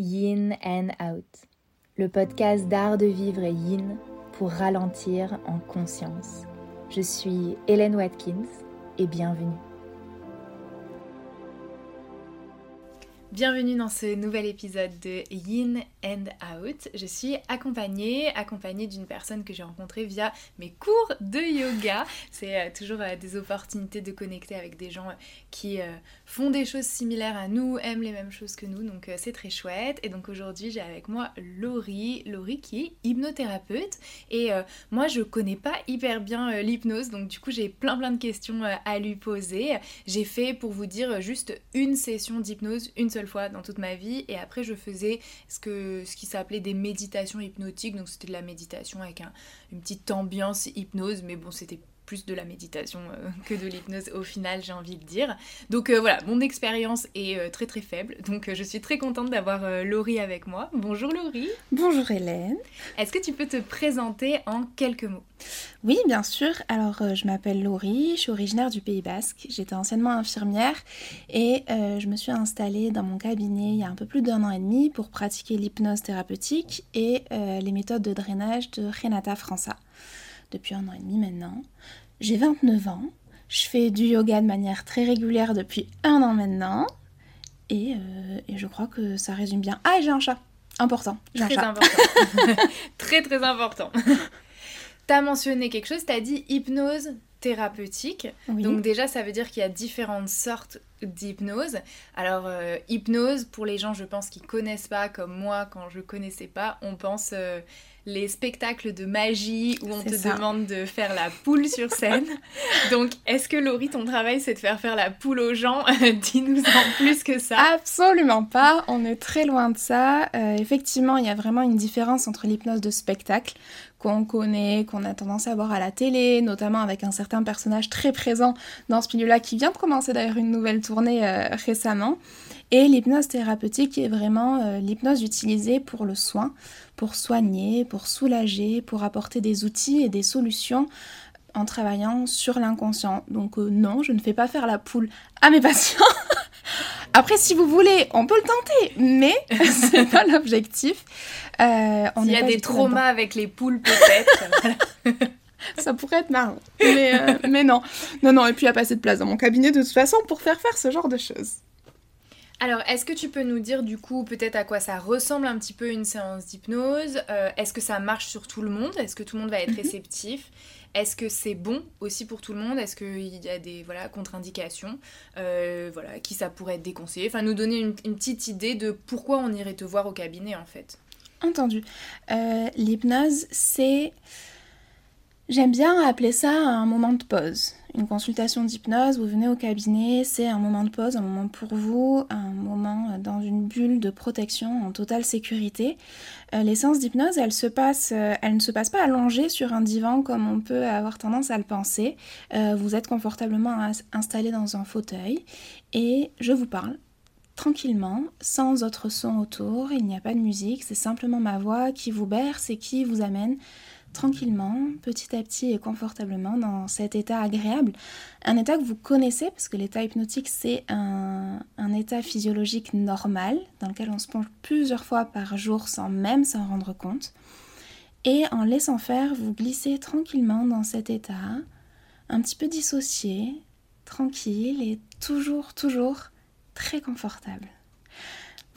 Yin and Out, le podcast d'art de vivre et yin pour ralentir en conscience. Je suis Hélène Watkins et bienvenue. Bienvenue dans ce nouvel épisode de Yin and Out. Je suis accompagnée, accompagnée d'une personne que j'ai rencontrée via mes cours de yoga. C'est euh, toujours euh, des opportunités de connecter avec des gens euh, qui font des choses similaires à nous, aiment les mêmes choses que nous, donc c'est très chouette. Et donc aujourd'hui j'ai avec moi Laurie, Laurie qui est hypnothérapeute. Et moi je connais pas hyper bien l'hypnose, donc du coup j'ai plein plein de questions à lui poser. J'ai fait pour vous dire juste une session d'hypnose, une seule fois dans toute ma vie, et après je faisais ce que ce qui s'appelait des méditations hypnotiques. Donc c'était de la méditation avec une petite ambiance hypnose, mais bon, c'était plus de la méditation euh, que de l'hypnose au final, j'ai envie de dire. Donc euh, voilà, mon expérience est euh, très très faible, donc je suis très contente d'avoir Laurie avec moi. Bonjour Laurie. Bonjour Hélène. Est-ce que tu peux te présenter en quelques mots? Oui, bien sûr. Alors je m'appelle Laurie, je suis originaire du Pays Basque. J'étais anciennement infirmière et je me suis installée dans mon cabinet il y a un peu plus d'un an et demi pour pratiquer l'hypnose thérapeutique et les méthodes de drainage de Renata França depuis un an et demi maintenant. J'ai 29 ans. Je fais du yoga de manière très régulière depuis un an maintenant. Et, euh, je crois que ça résume bien. Ah, j'ai un chat. Important. très important. très très important. T'as mentionné quelque chose, t'as dit hypnose thérapeutique. Donc déjà, ça veut dire qu'il y a différentes sortes d'hypnose. Alors, euh, hypnose, pour les gens, je pense, qui connaissent pas, comme moi, quand je connaissais pas, on pense euh, les spectacles de magie où on te demande de faire la poule sur scène. Donc, est-ce que Laurie, ton travail, c'est de faire faire la poule aux gens? Dis-nous en plus que ça. Absolument pas, on est très loin de ça. Euh, effectivement, il y a vraiment une différence entre l'hypnose de spectacle qu'on connaît, qu'on a tendance à voir à la télé, notamment avec un certain personnage très présent dans ce milieu-là qui vient de commencer d'ailleurs une nouvelle tournée euh, récemment. Et l'hypnose thérapeutique est vraiment euh, l'hypnose utilisée pour le soin, pour soigner, pour soulager, pour apporter des outils et des solutions en travaillant sur l'inconscient. Donc euh, non, je ne fais pas faire la poule à mes patients. Après, si vous voulez, on peut le tenter, mais c'est pas l'objectif. Euh, S'il y a des traumas avec les poules, peut-être. ça pourrait être marrant. Mais, euh, mais non. Non, non, et puis il n'y a pas assez de place dans mon cabinet de toute façon pour faire faire ce genre de choses. Alors, est-ce que tu peux nous dire du coup peut-être à quoi ça ressemble un petit peu une séance d'hypnose? Euh, Est-ce que ça marche sur tout le monde? Est-ce que tout le monde va être mhm. réceptif? Est-ce que c'est bon aussi pour tout le monde? Est-ce qu'il y a des voilà, contre-indications euh, voilà, Qui ça pourrait être déconseillé? Enfin, nous donner une, une, petite idée de pourquoi on irait te voir au cabinet en fait. Entendu. L'hypnose, c'est J'aime bien appeler ça un moment de pause. Une consultation d'hypnose, vous venez au cabinet, c'est un moment de pause, un moment pour vous, un moment dans une bulle de protection en totale sécurité. Euh, les séances d'hypnose, elles, se passent, euh, ne se passent pas allongées sur un divan comme on peut avoir tendance à le penser. Euh, vous êtes confortablement installé dans un fauteuil et je vous parle tranquillement, sans autre son autour, il n'y a pas de musique, c'est simplement ma voix qui vous berce et qui vous amène tranquillement, petit à petit et confortablement dans cet état agréable. Un état que vous connaissez, parce que l'état hypnotique, c'est un, état physiologique normal, dans lequel on se penche plusieurs fois par jour sans même s'en rendre compte. Et en laissant faire, vous glissez tranquillement dans cet état, un petit peu dissocié, tranquille et toujours, toujours très confortable.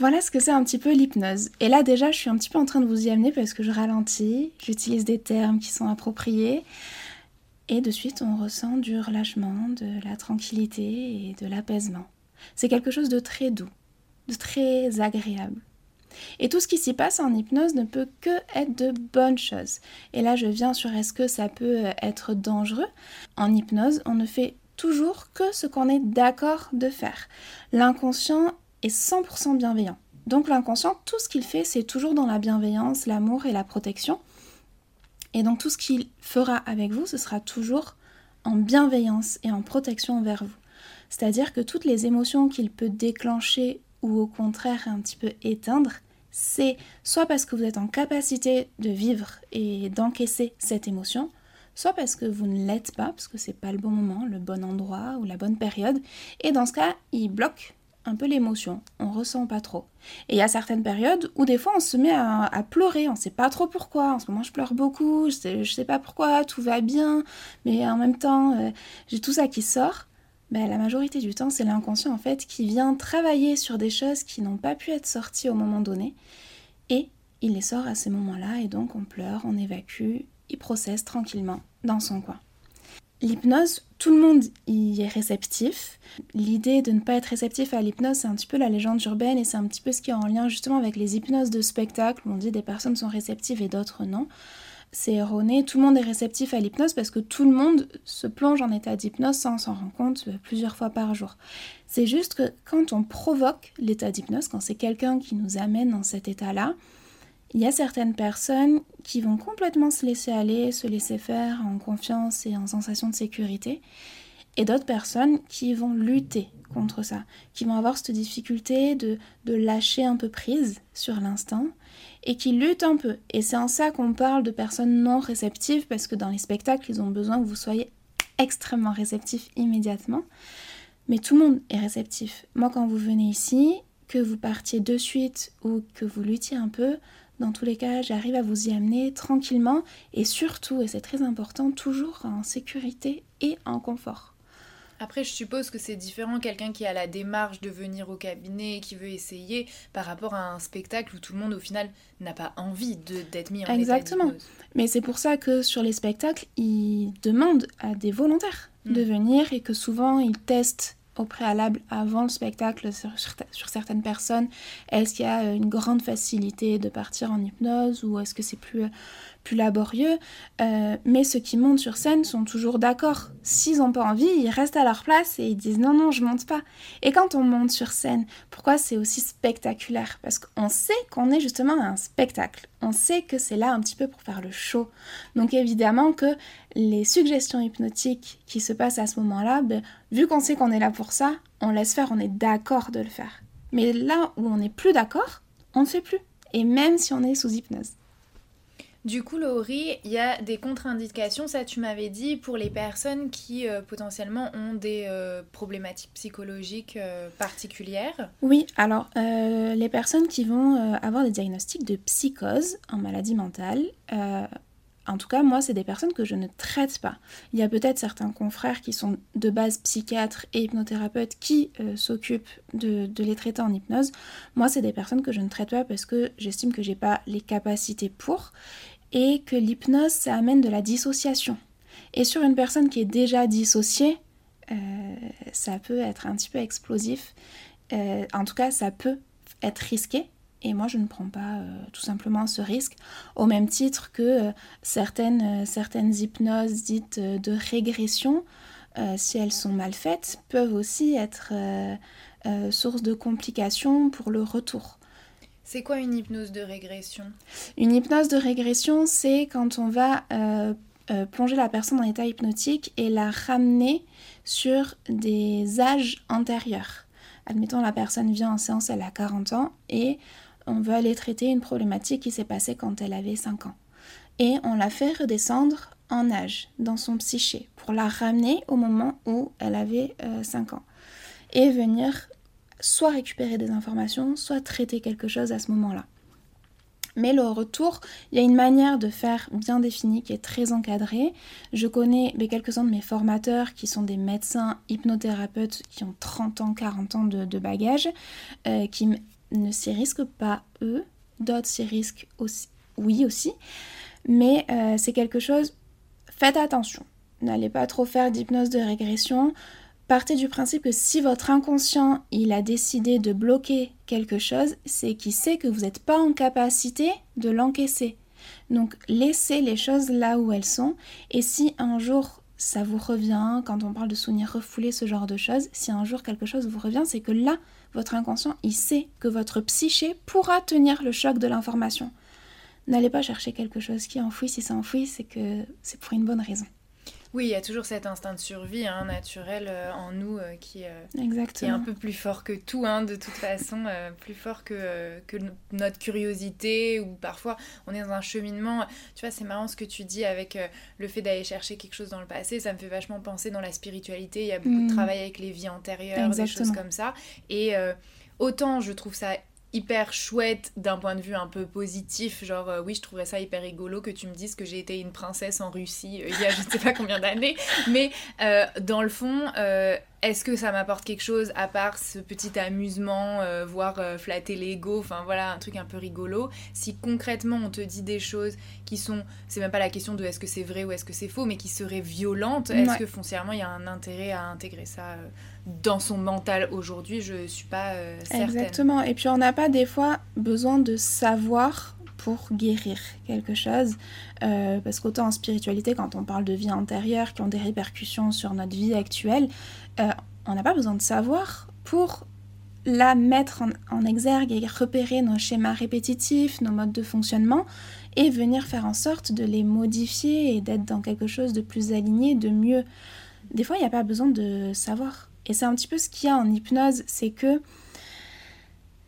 Voilà ce que c'est un petit peu l'hypnose. Et là déjà, je suis un petit peu en train de vous y amener parce que je ralentis, j'utilise des termes qui sont appropriés. Et de suite, on ressent du relâchement, de la tranquillité et de l'apaisement. C'est quelque chose de très doux, de très agréable. Et tout ce qui s'y passe en hypnose ne peut que être de bonnes choses. Et là, je viens sur est-ce que ça peut être dangereux En hypnose, on ne fait toujours que ce qu'on est d'accord de faire. L'inconscient est 100% bienveillant. Donc l'inconscient, tout ce qu'il fait, c'est toujours dans la bienveillance, l'amour et la protection. Et donc tout ce qu'il fera avec vous, ce sera toujours en bienveillance et en protection envers vous. C'est-à-dire que toutes les émotions qu'il peut déclencher ou au contraire un petit peu éteindre, c'est soit parce que vous êtes en capacité de vivre et d'encaisser cette émotion, soit parce que vous ne l'êtes pas, parce que c'est pas le bon moment, le bon endroit ou la bonne période, et dans ce cas, il bloque un peu l'émotion, on ressent pas trop. Et il y a certaines périodes où des fois on se met à, pleurer, on sait pas trop pourquoi. En ce moment je pleure beaucoup, je sais, sais pas pourquoi, tout va bien, mais en même temps euh, j'ai tout ça qui sort. Ben, la majorité du temps c'est l'inconscient en fait qui vient travailler sur des choses qui n'ont pas pu être sorties au moment donné et il les sort à ces moments-là et donc on pleure, on évacue, il processe tranquillement dans son coin. L'hypnose, tout le monde y est réceptif. L'idée de ne pas être réceptif à l'hypnose, c'est un petit peu la légende urbaine et c'est un petit peu ce qui est en lien justement avec les hypnoses de spectacle. On dit des personnes sont réceptives et d'autres non. C'est erroné, tout le monde est réceptif à l'hypnose parce que tout le monde se plonge en état d'hypnose sans s'en rendre compte plusieurs fois par jour. C'est juste que quand on provoque l'état d'hypnose, quand c'est quelqu'un qui nous amène dans cet état-là, il y a certaines personnes qui vont complètement se laisser aller, se laisser faire en confiance et en sensation de sécurité, et d'autres personnes qui vont lutter contre ça, qui vont avoir cette difficulté de, de lâcher un peu prise sur l'instant et qui luttent un peu. Et c'est en ça qu'on parle de personnes non réceptives, parce que dans les spectacles, ils ont besoin que vous soyez extrêmement réceptif immédiatement. Mais tout le monde est réceptif. Moi, quand vous venez ici, que vous partiez de suite ou que vous luttiez un peu, dans tous les cas, j'arrive à vous y amener tranquillement et surtout, et c'est très important, toujours en sécurité et en confort. Après, je suppose que c'est différent quelqu'un qui a la démarche de venir au cabinet, qui veut essayer, par rapport à un spectacle où tout le monde, au final, n'a pas envie d'être mis en Exactement. Mais c'est pour ça que sur les spectacles, ils demandent à des volontaires de mm. venir et que souvent, ils testent au préalable avant le spectacle sur, certaines personnes Est-ce qu'il y a une grande facilité de partir en hypnose ou est-ce que c'est plus plus laborieux, euh, mais ceux qui montent sur scène sont toujours d'accord. S'ils n'ont pas envie, ils restent à leur place et ils disent non, non, je monte pas. Et quand on monte sur scène, pourquoi c'est aussi spectaculaire? Parce qu'on sait qu'on est justement à un spectacle. On sait que c'est là un petit peu pour faire le show. Donc évidemment que les suggestions hypnotiques qui se passent à ce moment-là, ben, vu qu'on sait qu'on est là pour ça, on laisse faire, on est d'accord de le faire. Mais là où on n'est plus d'accord, on ne fait plus. Et même si on est sous hypnose. Du coup, Laurie, il y a des contre-indications, ça tu m'avais dit, pour les personnes qui euh, potentiellement ont des euh, problématiques psychologiques euh, particulières. Oui, alors les personnes qui vont avoir des diagnostics de psychose en maladie mentale, en tout cas, moi, c'est des personnes que je ne traite pas. Il y a peut-être certains confrères qui sont de base psychiatres et hypnothérapeutes qui s'occupent de, de, les traiter en hypnose. Moi, c'est des personnes que je ne traite pas parce que j'estime que j'ai pas les capacités pour et que l'hypnose, ça amène de la dissociation. Et sur une personne qui est déjà dissociée, euh, ça peut être un petit peu explosif. Euh, en tout cas, ça peut être risqué. Et moi, je ne prends pas euh, tout simplement ce risque, au même titre que certaines, certaines hypnoses dites de régression, si elles sont mal faites, peuvent aussi être source de complications pour le retour. C'est quoi une hypnose de régression? Une hypnose de régression, c'est quand on va euh, euh, plonger la personne en état hypnotique et la ramener sur des âges antérieurs. Admettons, la personne vient en séance, elle a 40 ans et on veut aller traiter une problématique qui s'est passée quand elle avait 5 ans. Et on la fait redescendre en âge, dans son psyché, pour la ramener au moment où elle avait 5 euh, ans. Et venir soit récupérer des informations, soit traiter quelque chose à ce moment-là. Mais le retour, il y a une manière de faire bien définie qui est très encadrée. Je connais quelques-uns de mes formateurs qui sont des médecins hypnothérapeutes qui ont 30 ans, 40 ans de, bagages, euh, qui ne s'y risquent pas eux, d'autres s'y risquent aussi, oui aussi, mais euh, c'est quelque chose, faites attention. N'allez pas trop faire d'hypnose de régression partez du principe que si votre inconscient il a décidé de bloquer quelque chose, c'est qu'il sait que vous n'êtes pas en capacité de l'encaisser. Donc laissez les choses là où elles sont et si un jour ça vous revient, quand on parle de souvenirs refoulés, ce genre de choses, si un jour quelque chose vous revient, c'est que là, votre inconscient, il sait que votre psyché pourra tenir le choc de l'information. N'allez pas chercher quelque chose qui est enfoui, si c'est enfoui, c'est que c'est pour une bonne raison. Oui, il y a toujours cet instinct de survie hein, naturel euh, en nous euh, qui, est un peu plus fort que tout, hein, de toute façon, plus fort que, que notre curiosité ou parfois on est dans un cheminement. Tu vois, c'est marrant ce que tu dis avec le fait d'aller chercher quelque chose dans le passé, ça me fait vachement penser dans la spiritualité. Il y a beaucoup de mm. travail avec les vies antérieures, des choses comme ça. Et autant je trouve ça hyper chouette d'un point de vue un peu positif. Genre, euh, oui, je trouverais ça hyper rigolo que tu me dises que j'ai été une princesse en Russie euh, il y a je ne sais pas combien d'années. Mais euh, dans le fond, est-ce que ça m'apporte quelque chose à part ce petit amusement, voire flatter l'ego, enfin voilà, un truc un peu rigolo? Si concrètement on te dit des choses qui sont, c'est même pas la question de est-ce que c'est vrai ou est-ce que c'est faux, mais qui seraient violentes, est-ce que foncièrement il y a un intérêt à intégrer ça dans son mental aujourd'hui, je suis pas euh, certaine. Exactement. Et puis on n'a pas des fois besoin de savoir pour guérir quelque chose. Euh, parce qu'autant en spiritualité, quand on parle de vie antérieure qui ont des répercussions sur notre vie actuelle, euh, on n'a pas besoin de savoir pour la mettre en, exergue et repérer nos schémas répétitifs, nos modes de fonctionnement et venir faire en sorte de les modifier et d'être dans quelque chose de plus aligné, de mieux. Des fois, il n'y a pas besoin de savoir. Et c'est un petit peu ce qu'il y a en hypnose, c'est que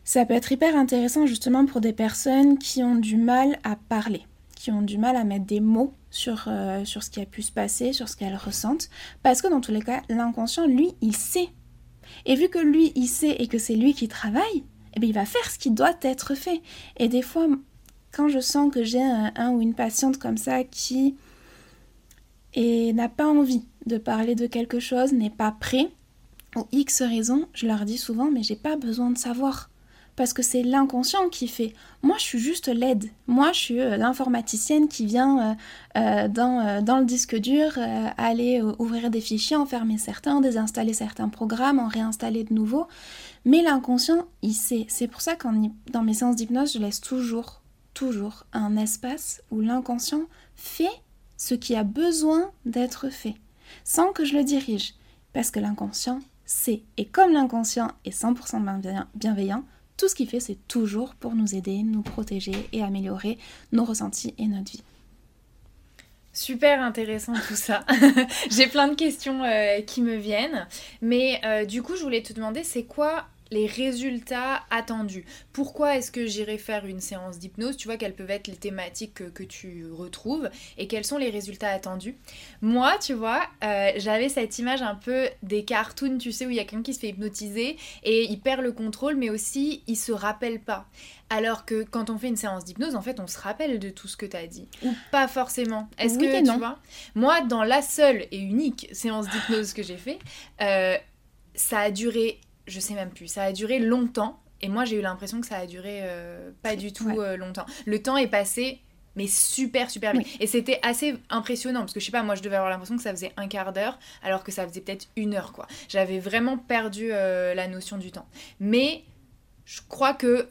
ça peut être hyper intéressant justement pour des personnes qui ont du mal à parler, qui ont du mal à mettre des mots sur, euh, sur ce qui a pu se passer, sur ce qu'elles ressentent, parce que dans tous les cas, l'inconscient, lui, il sait. Et vu que lui, il sait et que c'est lui qui travaille, eh bien, il va faire ce qui doit être fait. Et des fois, quand je sens que j'ai un, ou une patiente comme ça qui n'a pas envie de parler de quelque chose, n'est pas prêt, pour X raisons, je leur dis souvent, mais j'ai pas besoin de savoir. Parce que c'est l'inconscient qui fait. Moi, je suis juste l'aide. Moi, je suis euh, l'informaticienne qui vient euh, euh, dans, dans, le disque dur aller ouvrir des fichiers, en fermer certains, désinstaller certains programmes, en réinstaller de nouveaux. Mais l'inconscient, il sait. C'est pour ça que dans mes séances d'hypnose, je laisse toujours, toujours un espace où l'inconscient fait ce qui a besoin d'être fait, sans que je le dirige. Parce que l'inconscient, c'est, et comme l'inconscient est 100% bienveillant, tout ce qu'il fait, c'est toujours pour nous aider, nous protéger et améliorer nos ressentis et notre vie. Super intéressant tout ça. J'ai plein de questions euh, qui me viennent. Mais euh, du coup, je voulais te demander, c'est quoi les résultats attendus. Pourquoi est-ce que j'irai faire une séance d'hypnose? Tu vois quelles peuvent être les thématiques que, tu retrouves et quels sont les résultats attendus. Moi, tu vois, euh, j'avais cette image un peu des cartoons, tu sais, où il y a quelqu'un qui se fait hypnotiser et il perd le contrôle, mais aussi il se rappelle pas. Alors que quand on fait une séance d'hypnose, en fait, on se rappelle de tout ce que tu as dit. Ou pas forcément. Est-ce que tu vois Moi, dans la seule et unique séance d'hypnose que j'ai fait, euh, ça a duré je sais même plus. Ça a duré longtemps. Et moi, j'ai eu l'impression que ça a duré euh, pas du tout euh, longtemps. Le temps est passé, mais super, super vite. Et c'était assez impressionnant, parce que je sais pas, moi, je devais avoir l'impression que ça faisait un quart d'heure, alors que ça faisait peut-être une heure, quoi. J'avais vraiment perdu euh, la notion du temps. Mais je crois que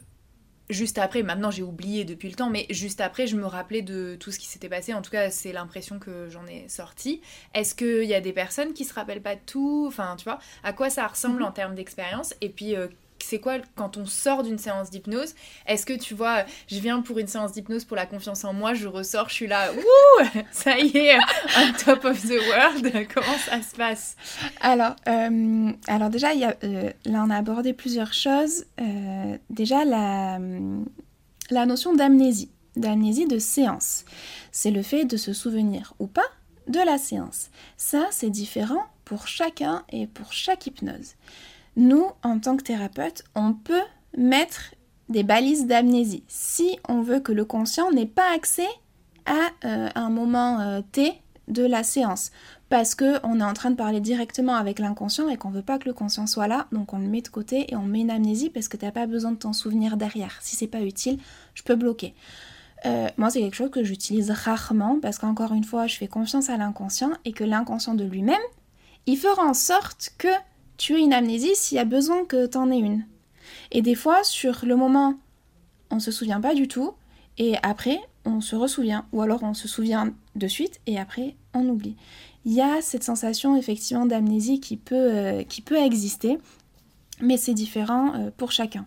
juste après, maintenant j'ai oublié depuis le temps, mais juste après, je me rappelais de tout ce qui s'était passé. En tout cas, c'est l'impression que j'en ai sorti. Est-ce qu'il y a des personnes qui se rappellent pas de tout? Enfin, tu vois, à quoi ça ressemble mhm. en termes d'expérience? Et puis, euh, c'est quoi quand on sort d'une séance d'hypnose? Est-ce que tu vois, je viens pour une séance d'hypnose pour la confiance en moi, je ressors, je suis là, ouh, ça y est, on top of the world. Comment ça se passe? Alors, euh, alors déjà, euh, là on a abordé plusieurs choses. Euh, déjà la, la notion d'amnésie, d'amnésie de séance, c'est le fait de se souvenir ou pas de la séance. Ça, c'est différent pour chacun et pour chaque hypnose nous, en tant que thérapeute, on peut mettre des balises d'amnésie si on veut que le conscient n'ait pas accès à euh, un moment euh, T de la séance parce qu'on est en train de parler directement avec l'inconscient et qu'on veut pas que le conscient soit là, donc on le met de côté et on met une amnésie parce que tu n'as pas besoin de t'en souvenir derrière. Si c'est pas utile, je peux bloquer. Euh, moi, c'est quelque chose que j'utilise rarement parce qu'encore une fois, je fais confiance à l'inconscient et que l'inconscient de lui-même, il fera en sorte que tu as une amnésie s'il y a besoin que tu en aies une. Et des fois, sur le moment, on se souvient pas du tout, et après, on se ressouvient, ou alors on se souvient de suite, et après, on oublie. Il y a cette sensation effectivement d'amnésie qui, peut, euh, exister, mais c'est différent euh, pour chacun.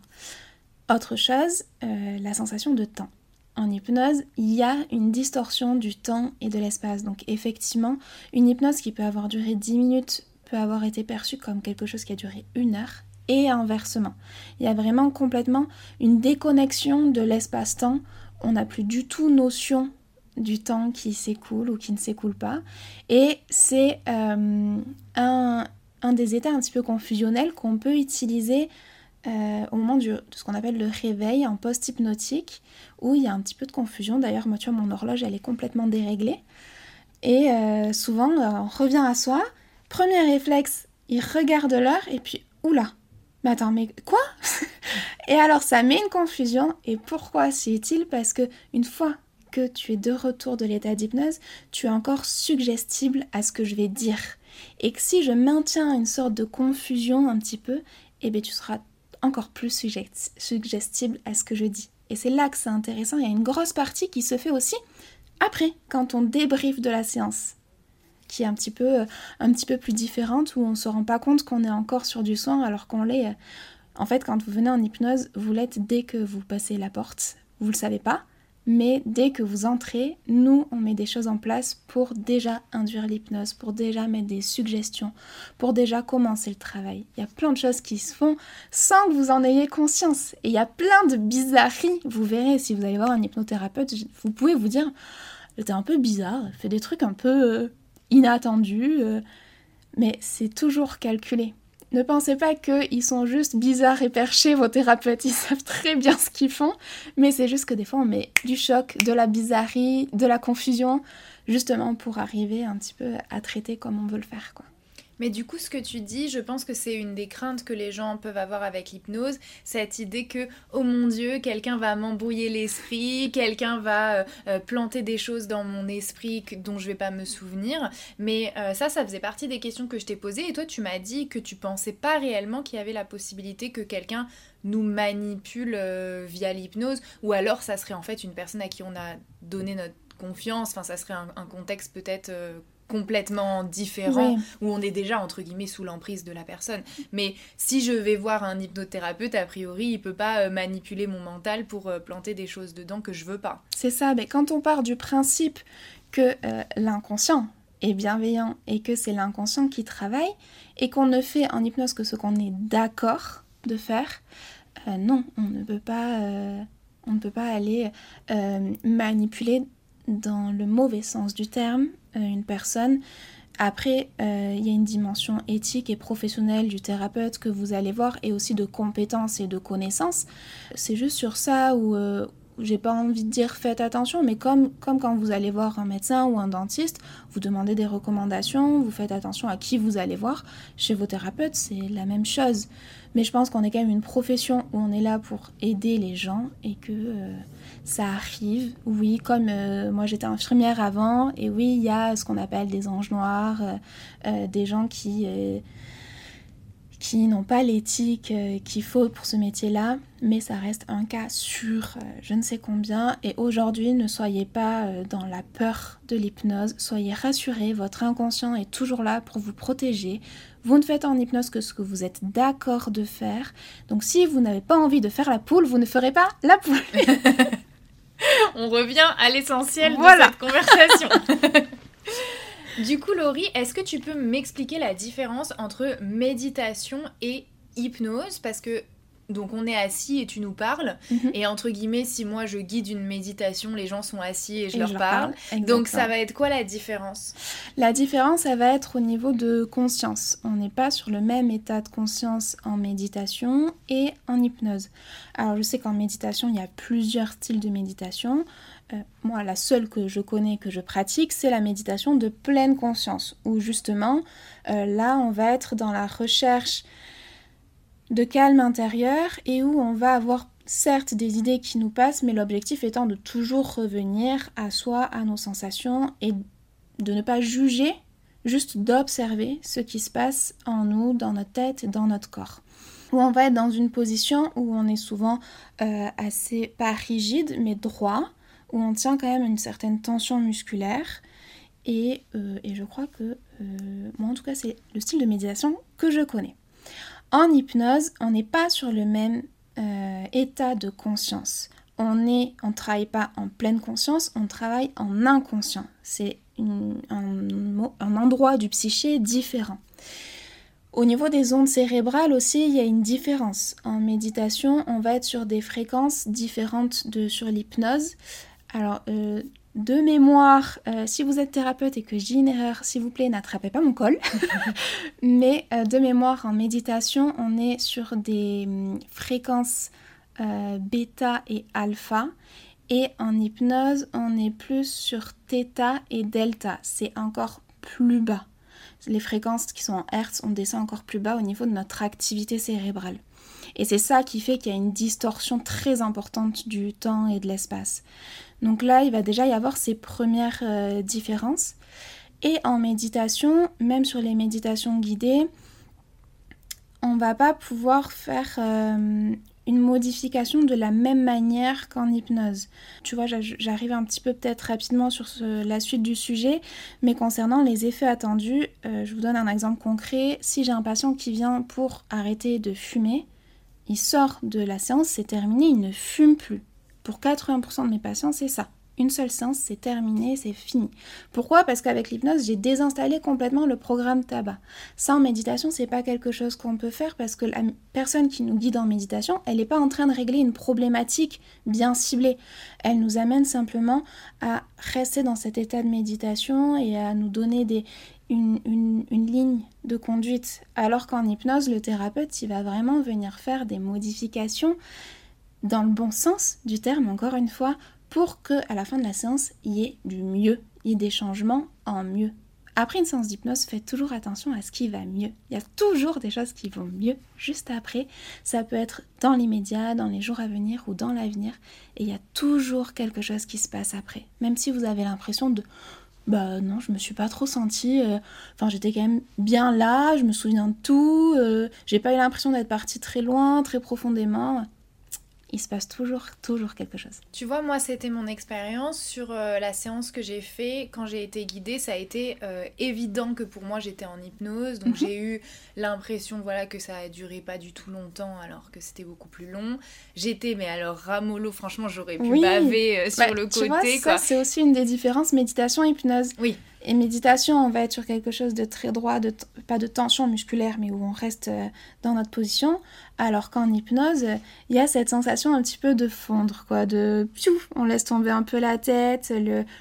Autre chose, euh, la sensation de temps. en hypnose, il y a une distorsion du temps et de l'espace. Donc effectivement, une hypnose qui peut avoir duré 10 minutes peut avoir été perçue comme quelque chose qui a duré une heure et inversement. Il y a vraiment complètement une déconnexion de l'espace-temps. On n'a plus du tout notion du temps qui s'écoule ou qui ne s'écoule pas. Et c'est euh, un, des états un petit peu confusionnels qu'on peut utiliser euh, au moment de ce qu'on appelle le réveil en post-hypnotique, où il y a un petit peu de confusion. D'ailleurs, moi, tu vois, mon horloge, elle est complètement déréglée. Et euh, souvent, on revient à soi. Premier réflexe, il regarde l'heure et puis, oula, mais attends, mais quoi? Et alors, ça met une confusion. Et pourquoi c'est utile Parce que une fois que tu es de retour de l'état d'hypnose, tu es encore suggestible à ce que je vais dire. Et que si je maintiens une sorte de confusion un petit peu, eh bien tu seras encore plus suggestible à ce que je dis. Et c'est là que c'est intéressant, il y a une grosse partie qui se fait aussi après, quand on débriefe de la séance, qui est un petit peu, euh, un petit peu plus différente, où on ne se rend pas compte qu'on est encore sur du soin alors qu'on l'est. En fait, quand vous venez en hypnose, vous l'êtes dès que vous passez la porte. Vous ne le savez pas, mais dès que vous entrez, nous, on met des choses en place pour déjà induire l'hypnose, pour déjà mettre des suggestions, pour déjà commencer le travail. Il y a plein de choses qui se font sans que vous en ayez conscience. Et il y a plein de bizarreries. Vous verrez, si vous allez voir un hypnothérapeute, vous pouvez vous dire, c'était un peu bizarre, fait des trucs un peu euh, inattendus, euh, mais c'est toujours calculé. Ne pensez pas qu'ils sont juste bizarres et perchés, vos thérapeutes, ils savent très bien ce qu'ils font, mais c'est juste que des fois on met du choc, de la bizarrerie, de la confusion, justement pour arriver un petit peu à traiter comme on veut le faire. quoi. Mais du coup, ce que tu dis, je pense que c'est une des craintes que les gens peuvent avoir avec l'hypnose, cette idée que, oh mon Dieu, quelqu'un va m'embrouiller l'esprit, quelqu'un va euh, euh, planter des choses dans mon esprit dont je vais pas me souvenir. Mais euh, ça, ça faisait partie des questions que je t'ai posées. Et toi, tu m'as dit que tu pensais pas réellement qu'il y avait la possibilité que quelqu'un nous manipule via l'hypnose, ou alors ça serait en fait une personne à qui on a donné notre confiance, enfin ça serait un, contexte peut-être complètement différent où on est déjà entre guillemets sous l'emprise de la personne. Mais si je vais voir un hypnothérapeute, a priori, il peut pas euh, manipuler mon mental pour euh, planter des choses dedans que je veux pas. C'est ça, mais quand on part du principe que euh, l'inconscient est bienveillant et que c'est l'inconscient qui travaille et qu'on ne fait en hypnose que ce qu'on est d'accord de faire, non, on ne peut pas on ne peut pas aller manipuler dans le mauvais sens du terme euh, une personne. Après, euh, il y a une dimension éthique et professionnelle du thérapeute que vous allez voir et aussi de compétences et de connaissances. C'est juste sur ça où, euh, j'ai pas envie de dire faites attention, mais comme, quand vous allez voir un médecin ou un dentiste, vous demandez des recommandations, vous faites attention à qui vous allez voir. Chez vos thérapeutes, c'est la même chose. Mais je pense qu'on est quand même une profession où on est là pour aider les gens et que euh, ça arrive. Oui, comme euh, moi j'étais infirmière avant, et oui, il y a ce qu'on appelle des anges noirs, euh, des gens qui qui n'ont pas l'éthique euh, qu'il faut pour ce métier-là, mais ça reste un cas sur euh, je ne sais combien. Et aujourd'hui, ne soyez pas euh, dans la peur de l'hypnose, soyez rassurés, votre inconscient est toujours là pour vous protéger. Vous ne faites en hypnose que ce que vous êtes d'accord de faire. Donc si vous n'avez pas envie de faire la poule, vous ne ferez pas la poule. On revient à l'essentiel de cette conversation. Du coup, Laurie, est-ce que tu peux m'expliquer la différence entre méditation et hypnose? Parce que donc on est assis et tu nous parles. Mhm. Et entre guillemets, si moi je guide une méditation, les gens sont assis et je, leur, parle. Donc ça va être quoi la différence? La différence, ça va être au niveau de conscience. On n'est pas sur le même état de conscience en méditation et en hypnose. Alors je sais qu'en méditation, il y a plusieurs styles de méditation. Euh, moi, la seule que je connais, que je pratique, c'est la méditation de pleine conscience, où justement, euh, là, on va être dans la recherche de calme intérieur et où on va avoir certes des idées qui nous passent, mais l'objectif étant de toujours revenir à soi, à nos sensations et de ne pas juger, juste d'observer ce qui se passe en nous, dans notre tête dans notre corps. Où on va être dans une position où on est souvent euh, assez pas rigide mais droit, où on tient quand même une certaine tension musculaire. Et, euh, je crois que, euh, moi en tout cas, c'est le style de méditation que je connais. En hypnose, on n'est pas sur le même euh, état de conscience. on ne on travaille pas en pleine conscience, on travaille en inconscient. C'est un, un endroit du psyché différent. Au niveau des ondes cérébrales aussi, il y a une différence. En méditation, on va être sur des fréquences différentes de sur l'hypnose. Alors, euh, de mémoire, euh, si vous êtes thérapeute et que j'ai une erreur, s'il vous plaît, n'attrapez pas mon col. Mais euh, de mémoire, en méditation, on est sur des hum, fréquences bêta et alpha. Et en hypnose, on est plus sur θ et delta. C'est encore plus bas. Les fréquences qui sont en Hertz, on descend encore plus bas au niveau de notre activité cérébrale. Et c'est ça qui fait qu'il y a une distorsion très importante du temps et de l'espace. Donc là, il va déjà y avoir ces premières euh, différences. Et en méditation, même sur les méditations guidées, on va pas pouvoir faire euh, une modification de la même manière qu'en hypnose. Tu vois, j'arrive un petit peu peut-être rapidement sur la suite du sujet, mais concernant les effets attendus, euh, je vous donne un exemple concret. Si j'ai un patient qui vient pour arrêter de fumer, il sort de la séance, c'est terminé, il ne fume plus. Pour 80% de mes patients, c'est ça. Une seule séance, c'est terminé, c'est fini. Pourquoi? Parce qu'avec l'hypnose, j'ai désinstallé complètement le programme tabac. Ça, en méditation, c'est pas quelque chose qu'on peut faire parce que la personne qui nous guide en méditation, elle n'est pas en train de régler une problématique bien ciblée. Elle nous amène simplement à rester dans cet état de méditation et à nous donner une, ligne de conduite. Alors qu'en hypnose, le thérapeute, il va vraiment venir faire des modifications dans le bon sens du terme, encore une fois, pour que à la fin de la séance, il y ait du mieux, il y ait des changements en mieux. Après une séance d'hypnose, faites toujours attention à ce qui va mieux. Il y a toujours des choses qui vont mieux juste après. Ça peut être dans l'immédiat, dans les jours à venir ou dans l'avenir. Et il y a toujours quelque chose qui se passe après. Même si vous avez l'impression de bah non, je me suis pas trop sentie. Euh, enfin, j'étais quand même bien là, je me souviens de tout. Euh, j'ai pas eu l'impression d'être partie très loin, très profondément il se passe toujours, toujours quelque chose. Tu vois, moi, c'était mon expérience sur euh, la séance que j'ai fait quand j'ai été guidée. Ça a été euh, évident que pour moi, j'étais en hypnose. Donc, mhm. j'ai eu l'impression voilà, que ça a duré pas du tout longtemps alors que c'était beaucoup plus long. J'étais, mais alors, ramolo, franchement, j'aurais pu baver euh, sur bah, le côté. ça, c'est aussi une des différences méditation-hypnose. Oui. Et méditation, on va être sur quelque chose de très droit, pas de tension musculaire, mais où on reste euh, dans notre position. Alors qu'en hypnose, il y a cette sensation un petit peu de fondre, quoi, de on laisse tomber un peu la tête,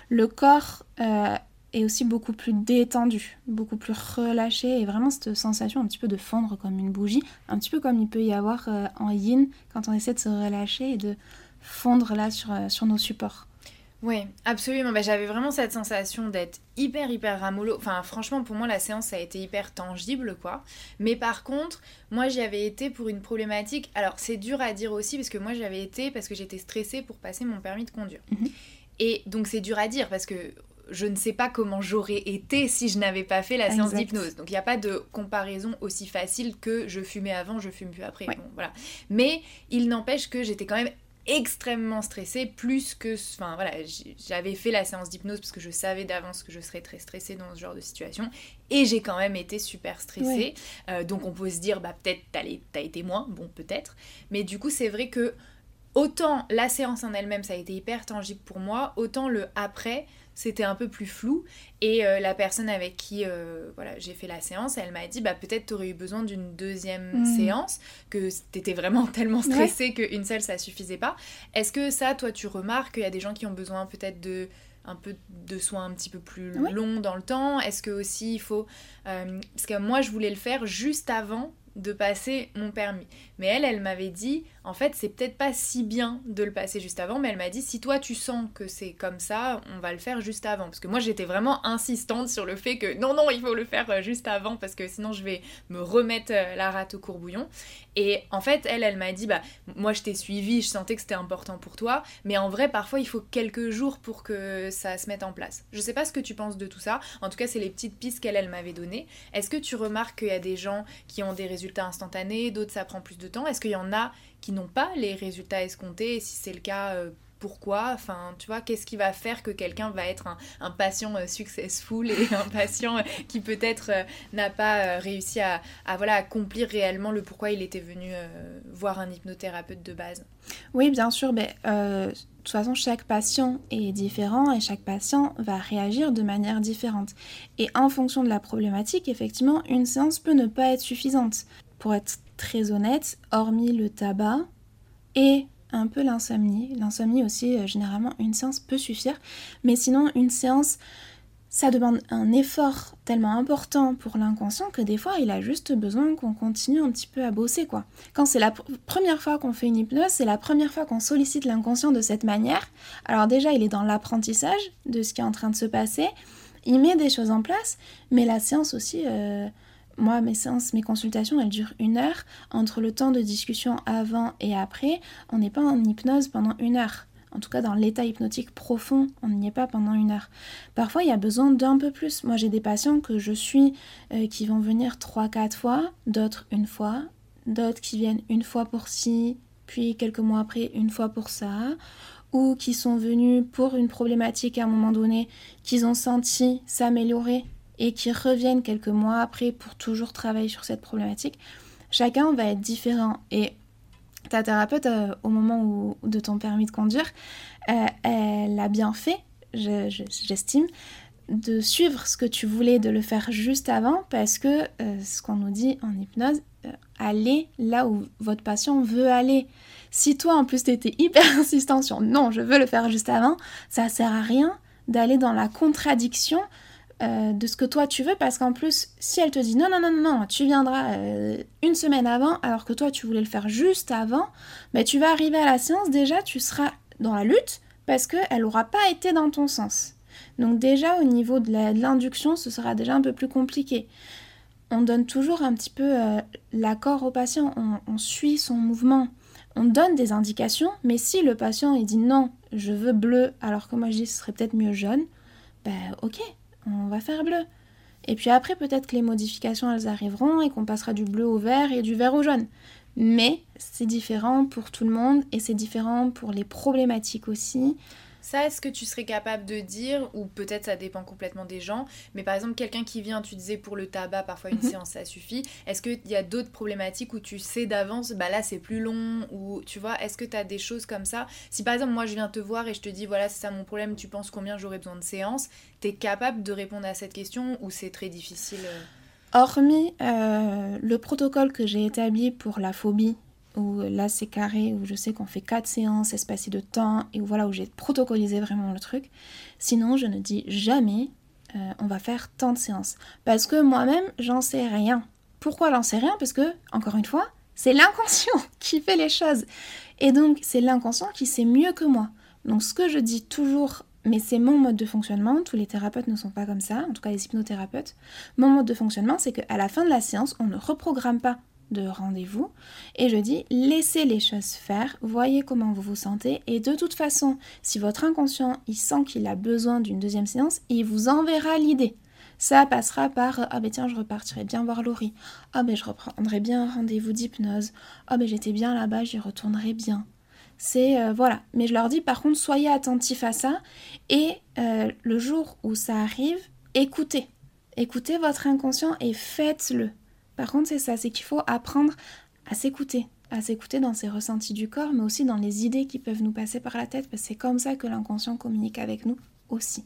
le, corps euh, est aussi beaucoup plus détendu, beaucoup plus relâché, et vraiment cette sensation un petit peu de fondre comme une bougie, un petit peu comme il peut y avoir euh, en yin quand on essaie de se relâcher et de fondre là sur nos supports. Oui, absolument. Bah, j'avais vraiment cette sensation d'être hyper, hyper ramolo. Enfin, franchement, pour moi, la séance, ça a été hyper tangible, quoi. Mais par contre, moi, j'y avais été pour une problématique. Alors, c'est dur à dire aussi, parce que moi, j'avais été parce que j'étais stressée pour passer mon permis de conduire. Mhm. Et donc, c'est dur à dire, parce que je ne sais pas comment j'aurais été si je n'avais pas fait la séance d'hypnose. Donc il n'y a pas de comparaison aussi facile que je fumais avant, je fume plus après. voilà. Mais il n'empêche que j'étais quand même extrêmement stressée, plus que... Enfin voilà, j'avais fait la séance d'hypnose parce que je savais d'avance que je serais très stressée dans ce genre de situation. Et j'ai quand même été super stressée. Euh, donc on peut se dire, bah peut-être t'as été moins, bon peut-être. Mais du coup c'est vrai que autant la séance en elle-même ça a été hyper tangible pour moi, autant le après c'était un peu plus flou. Et euh, la personne avec qui euh, voilà, j'ai fait la séance, elle m'a dit bah, peut-être tu aurais eu besoin d'une deuxième mm. séance, que t'étais vraiment tellement stressée qu'une seule ça suffisait pas. Est-ce que ça, toi, tu remarques qu'il y a des gens qui ont besoin peut-être de un peu de soins un petit peu plus longs dans le temps? Est-ce que aussi il faut... Euh, parce que moi, je voulais le faire juste avant de passer mon permis. Mais elle, elle m'avait dit, en fait, c'est peut-être pas si bien de le passer juste avant, mais elle m'a dit, si toi tu sens que c'est comme ça, on va le faire juste avant. Parce que moi, j'étais vraiment insistante sur le fait que non, non, il faut le faire euh, juste avant, parce que sinon je vais me remettre euh, la rate au courbouillon. Et en fait, elle, elle m'a dit, bah, moi je t'ai suivi, je sentais que c'était important pour toi, mais en vrai, parfois, il faut quelques jours pour que ça se mette en place. Je sais pas ce que tu penses de tout ça. En tout cas, c'est les petites pistes qu'elle, elle m'avait données. Est-ce que tu remarques qu'il y a des gens qui ont des résultats instantanés, d'autres ça prend plus de temps? Est-ce qu'il y en a n'ont pas les résultats escomptés Et si c'est le cas, euh, pourquoi? Enfin, tu vois, qu'est-ce qui va faire que quelqu'un va être un, patient euh, successful et un patient euh, qui peut-être n'a pas réussi à, voilà, accomplir réellement le pourquoi il était venu voir un hypnothérapeute de base? Oui, bien sûr. Mais, de toute façon, chaque patient est différent et chaque patient va réagir de manière différente. Et en fonction de la problématique, effectivement, une séance peut ne pas être suffisante. Pour être très honnête, hormis le tabac et un peu l'insomnie. L'insomnie aussi, euh, généralement, une séance peut suffire. Mais sinon, une séance, ça demande un effort tellement important pour l'inconscient que des fois, il a juste besoin qu'on continue un petit peu à bosser, quoi. Quand c'est la première fois qu'on fait une hypnose, c'est la première fois qu'on sollicite l'inconscient de cette manière. Alors déjà, il est dans l'apprentissage de ce qui est en train de se passer. Il met des choses en place, mais la séance aussi... Euh, moi, mes séances, mes consultations, elles durent une heure. Entre le temps de discussion avant et après, on n'est pas en hypnose pendant une heure. En tout cas, dans l'état hypnotique profond, on n'y est pas pendant une heure. Parfois, il y a besoin d'un peu plus. Moi, j'ai des patients que je suis euh, qui vont venir 3-4 fois, d'autres une fois, d'autres qui viennent une fois pour ci, puis quelques mois après une fois pour ça, ou qui sont venus pour une problématique à un moment donné qu'ils ont senti s'améliorer et qui reviennent quelques mois après pour toujours travailler sur cette problématique, chacun va être différent. Et ta thérapeute, euh, au moment de ton permis de conduire, euh, elle a bien fait, j'estime, de suivre ce que tu voulais, de le faire juste avant, parce que euh, ce qu'on nous dit en hypnose, allez là où votre patient veut aller. Si toi en plus tu étais hyper insistant sur non, je veux le faire juste avant, ça sert à rien d'aller dans la contradiction euh, de ce que toi tu veux parce qu'en plus si elle te dit non non non non tu viendras euh, une semaine avant alors que toi tu voulais le faire juste avant mais tu vas arriver à la séance déjà tu seras dans la lutte parce qu'elle n'aura pas été dans ton sens. Donc déjà au niveau de l'induction ce sera déjà un peu plus compliqué. On donne toujours un petit peu euh, l'accord au patient. On, suit son mouvement. On donne des indications mais si le patient il dit non je veux bleu alors que moi je dis ce serait peut-être mieux jaune ben ok on va faire bleu. Et puis après, peut-être que les modifications, elles arriveront et qu'on passera du bleu au vert et du vert au jaune. Mais c'est différent pour tout le monde et c'est différent pour les problématiques aussi. Ça, est-ce que tu serais capable de dire, ou peut-être ça dépend complètement des gens, mais par exemple, quelqu'un qui vient, tu disais pour le tabac, parfois une mhm. séance ça suffit. Est-ce qu'il y a d'autres problématiques où tu sais d'avance, bah là c'est plus long, ou tu vois, est-ce que tu as des choses comme ça? Si par exemple, moi je viens te voir et je te dis, voilà, c'est ça mon problème, tu penses combien j'aurais besoin de séances, tu es capable de répondre à cette question ou c'est très difficile euh? Hormis euh, le protocole que j'ai établi pour la phobie, où là c'est carré, où je sais qu'on fait quatre séances espacées de temps, et où voilà, où j'ai protocolisé vraiment le truc. Sinon, je ne dis jamais euh, on va faire tant de séances. Parce que moi-même, j'en sais rien. Pourquoi j'en sais rien? Parce que, encore une fois, c'est l'inconscient qui fait les choses. Et donc, c'est l'inconscient qui sait mieux que moi. Donc, ce que je dis toujours, mais c'est mon mode de fonctionnement, tous les thérapeutes ne sont pas comme ça, en tout cas les hypnothérapeutes, mon mode de fonctionnement, c'est qu'à la fin de la séance, on ne reprogramme pas de rendez-vous et je dis laissez les choses faire, voyez comment vous vous sentez et de toute façon, si votre inconscient il sent qu'il a besoin d'une deuxième séance, il vous enverra l'idée. Ça passera par ah ben tiens je repartirai bien voir Laurie, ah ben je reprendrai bien un rendez-vous d'hypnose, ah ben j'étais bien là-bas, j'y retournerai bien. C'est euh, voilà, mais je leur dis par contre soyez attentifs à ça et euh, le jour où ça arrive, écoutez, écoutez votre inconscient et faites-le. Par contre, c'est ça, c'est qu'il faut apprendre à s'écouter, à s'écouter dans ses ressentis du corps, mais aussi dans les idées qui peuvent nous passer par la tête, parce que c'est comme ça que l'inconscient communique avec nous aussi.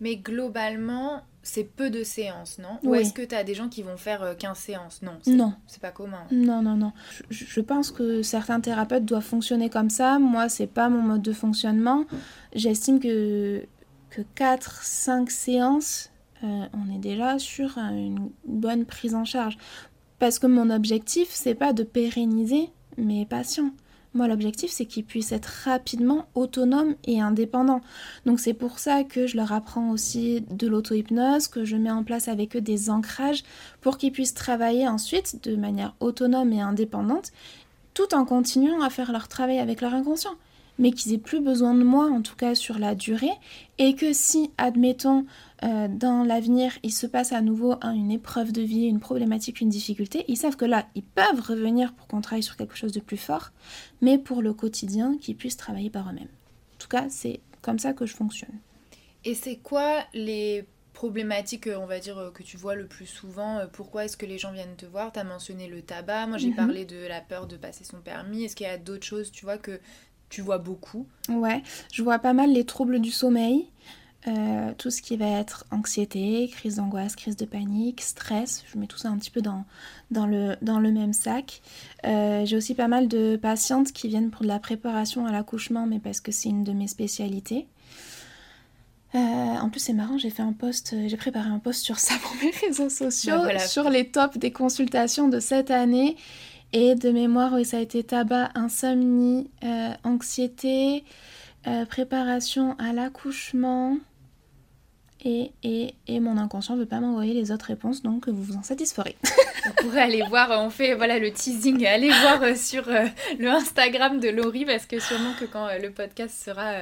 Mais globalement, c'est peu de séances, non? Ou est-ce que tu as des gens qui vont faire 15 euh, séances Non. Non. C'est pas commun. Non, non, non. Je, pense que certains thérapeutes doivent fonctionner comme ça. Moi, c'est pas mon mode de fonctionnement. J'estime que, que 4-5 séances, euh, on est déjà sur une bonne prise en charge. Parce que mon objectif, c'est pas de pérenniser mes patients. Moi, l'objectif, c'est qu'ils puissent être rapidement autonomes et indépendants. Donc, c'est pour ça que je leur apprends aussi de l'auto-hypnose, que je mets en place avec eux des ancrages pour qu'ils puissent travailler ensuite de manière autonome et indépendante, tout en continuant à faire leur travail avec leur inconscient mais qu'ils aient plus besoin de moi, en tout cas sur la durée, et que si, admettons, euh, dans l'avenir, il se passe à nouveau une épreuve de vie, une problématique, une difficulté, ils savent que là, ils peuvent revenir pour qu'on travaille sur quelque chose de plus fort, mais pour le quotidien, qu'ils puissent travailler par eux-mêmes. cas, c'est comme ça que je fonctionne. Et c'est quoi les problématiques, on va dire, que tu vois le plus souvent Pourquoi est-ce que les gens viennent te voir? Tu as mentionné le tabac, moi j'ai mhm. parlé de la peur de passer son permis. Est-ce qu'il y a d'autres choses, tu vois, que tu vois beaucoup Ouais, je vois pas mal les troubles du sommeil. Euh, tout ce qui va être anxiété, crise d'angoisse, crise de panique, stress, je mets tout ça un petit peu dans, dans, le, dans le même sac. Euh, j'ai aussi pas mal de patientes qui viennent pour de la préparation à l'accouchement, mais parce que c'est une de mes spécialités. Euh, en plus, c'est marrant, j'ai fait un post, j'ai préparé un post sur ça pour mes réseaux sociaux, bah, sur les tops des consultations de cette année. Et de mémoire, oui, ça a été tabac, insomnie, anxiété, préparation à l'accouchement. Et, et, et, mon inconscient ne veut pas m'envoyer les autres réponses, donc vous vous en satisferez. on pourrait aller voir, on fait voilà le teasing, allez voir euh, sur euh, le Instagram de Laurie, parce que sûrement que quand euh, le podcast sera,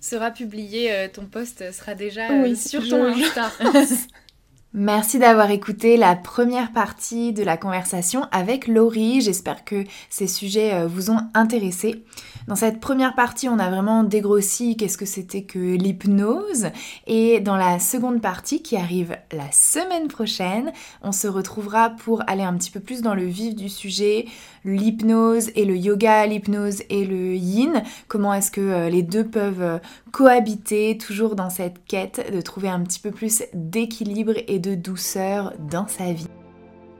sera publié, ton post sera déjà sur ton Insta. Merci d'avoir écouté la première partie de la conversation avec Laurie. J'espère que ces sujets vous ont intéressé. Dans cette première partie, on a vraiment dégrossi qu'est-ce que c'était que l'hypnose. Et dans la seconde partie, qui arrive la semaine prochaine, on se retrouvera pour aller un petit peu plus dans le vif du sujet, l'hypnose et le yoga, l'hypnose et le yin. Comment est-ce que euh, les deux peuvent euh, cohabiter, toujours dans cette quête de trouver un petit peu plus d'équilibre et de douceur dans sa vie.